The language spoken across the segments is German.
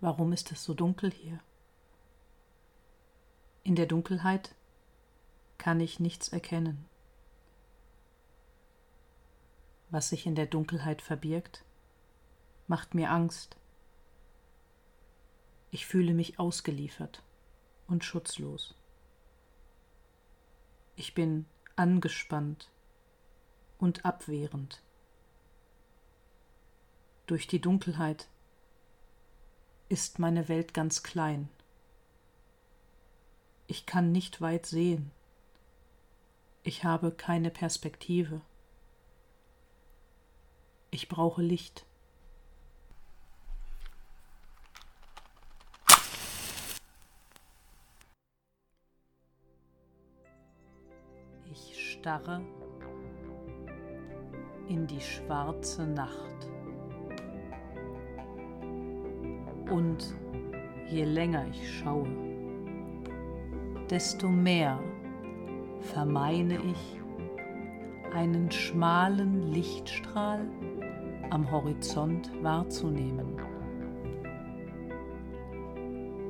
Warum ist es so dunkel hier? In der Dunkelheit kann ich nichts erkennen. Was sich in der Dunkelheit verbirgt, macht mir Angst. Ich fühle mich ausgeliefert und schutzlos. Ich bin angespannt und abwehrend. Durch die Dunkelheit ist meine Welt ganz klein. Ich kann nicht weit sehen. Ich habe keine Perspektive. Ich brauche Licht. Ich starre in die schwarze Nacht. Und je länger ich schaue, desto mehr vermeine ich einen schmalen Lichtstrahl am Horizont wahrzunehmen.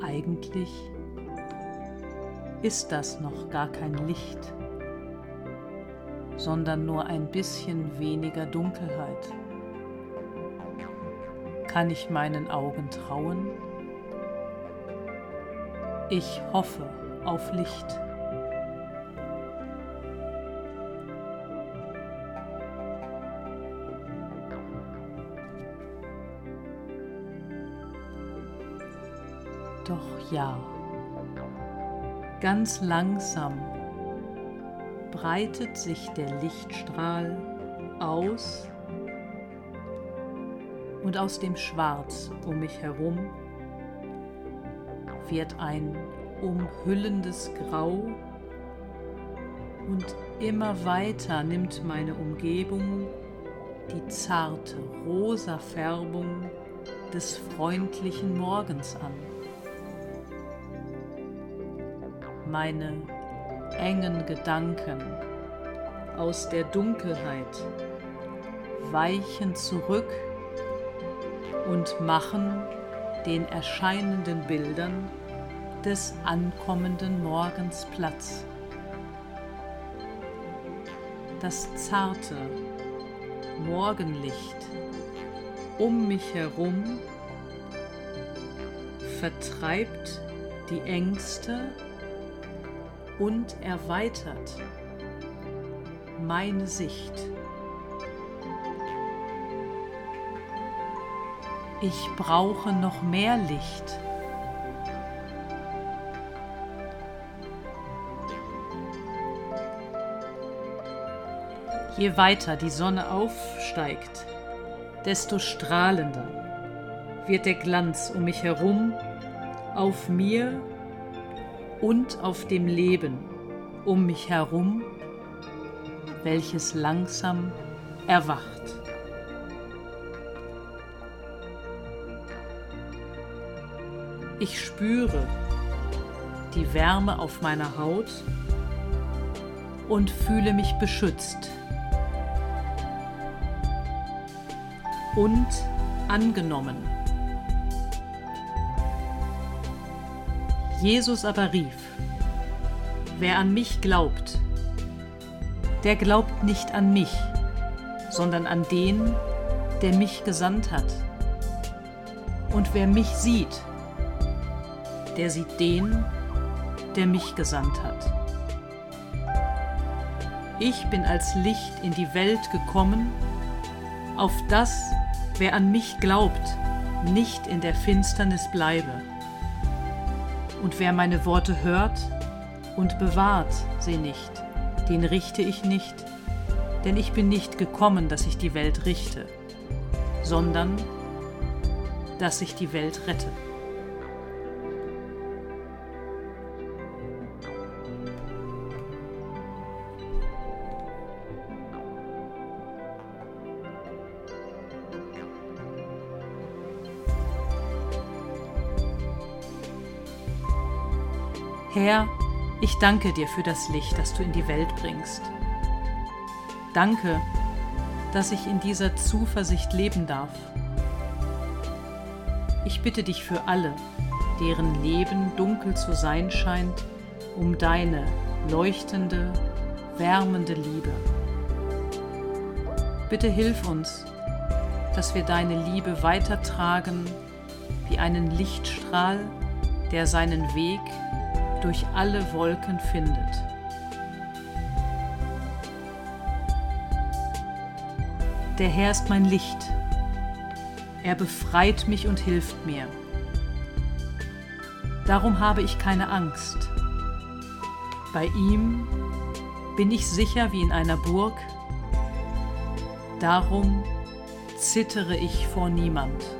Eigentlich ist das noch gar kein Licht sondern nur ein bisschen weniger Dunkelheit. Kann ich meinen Augen trauen? Ich hoffe auf Licht. Doch ja, ganz langsam breitet sich der Lichtstrahl aus und aus dem Schwarz um mich herum wird ein umhüllendes Grau und immer weiter nimmt meine Umgebung die zarte rosa Färbung des freundlichen Morgens an. Meine engen Gedanken aus der Dunkelheit weichen zurück und machen den erscheinenden Bildern des ankommenden Morgens Platz. Das zarte Morgenlicht um mich herum vertreibt die Ängste und erweitert meine Sicht. Ich brauche noch mehr Licht. Je weiter die Sonne aufsteigt, desto strahlender wird der Glanz um mich herum auf mir und auf dem Leben um mich herum, welches langsam erwacht. Ich spüre die Wärme auf meiner Haut und fühle mich beschützt und angenommen. Jesus aber rief, wer an mich glaubt, der glaubt nicht an mich, sondern an den, der mich gesandt hat. Und wer mich sieht, der sieht den, der mich gesandt hat. Ich bin als Licht in die Welt gekommen, auf das, wer an mich glaubt, nicht in der Finsternis bleibe. Und wer meine Worte hört und bewahrt sie nicht, den richte ich nicht, denn ich bin nicht gekommen, dass ich die Welt richte, sondern dass ich die Welt rette. Herr, ich danke dir für das Licht, das du in die Welt bringst. Danke, dass ich in dieser Zuversicht leben darf. Ich bitte dich für alle, deren Leben dunkel zu sein scheint, um deine leuchtende, wärmende Liebe. Bitte hilf uns, dass wir deine Liebe weitertragen wie einen Lichtstrahl, der seinen Weg durch alle Wolken findet. Der Herr ist mein Licht. Er befreit mich und hilft mir. Darum habe ich keine Angst. Bei ihm bin ich sicher wie in einer Burg. Darum zittere ich vor niemand.